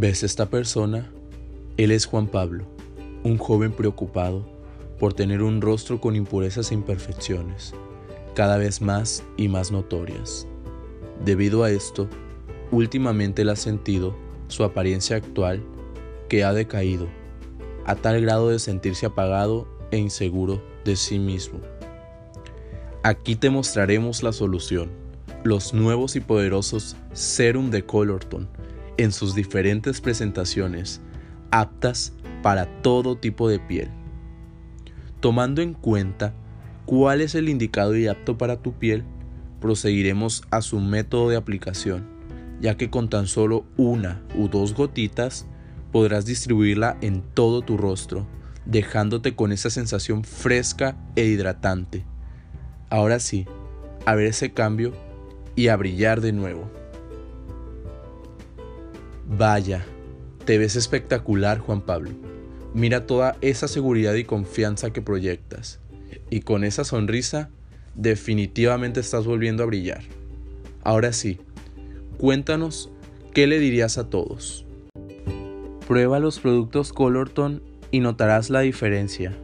¿Ves esta persona? Él es Juan Pablo, un joven preocupado por tener un rostro con impurezas e imperfecciones, cada vez más y más notorias. Debido a esto, últimamente él ha sentido su apariencia actual que ha decaído, a tal grado de sentirse apagado e inseguro de sí mismo. Aquí te mostraremos la solución, los nuevos y poderosos Serum de Colorton en sus diferentes presentaciones, aptas para todo tipo de piel. Tomando en cuenta cuál es el indicado y apto para tu piel, proseguiremos a su método de aplicación, ya que con tan solo una u dos gotitas podrás distribuirla en todo tu rostro, dejándote con esa sensación fresca e hidratante. Ahora sí, a ver ese cambio y a brillar de nuevo. Vaya, te ves espectacular, Juan Pablo. Mira toda esa seguridad y confianza que proyectas. Y con esa sonrisa, definitivamente estás volviendo a brillar. Ahora sí, cuéntanos qué le dirías a todos. Prueba los productos Colorton y notarás la diferencia.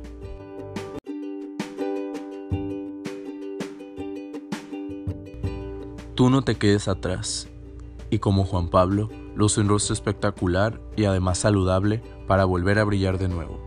Tú no te quedes atrás. Y como Juan Pablo, luce un rostro espectacular y además saludable para volver a brillar de nuevo.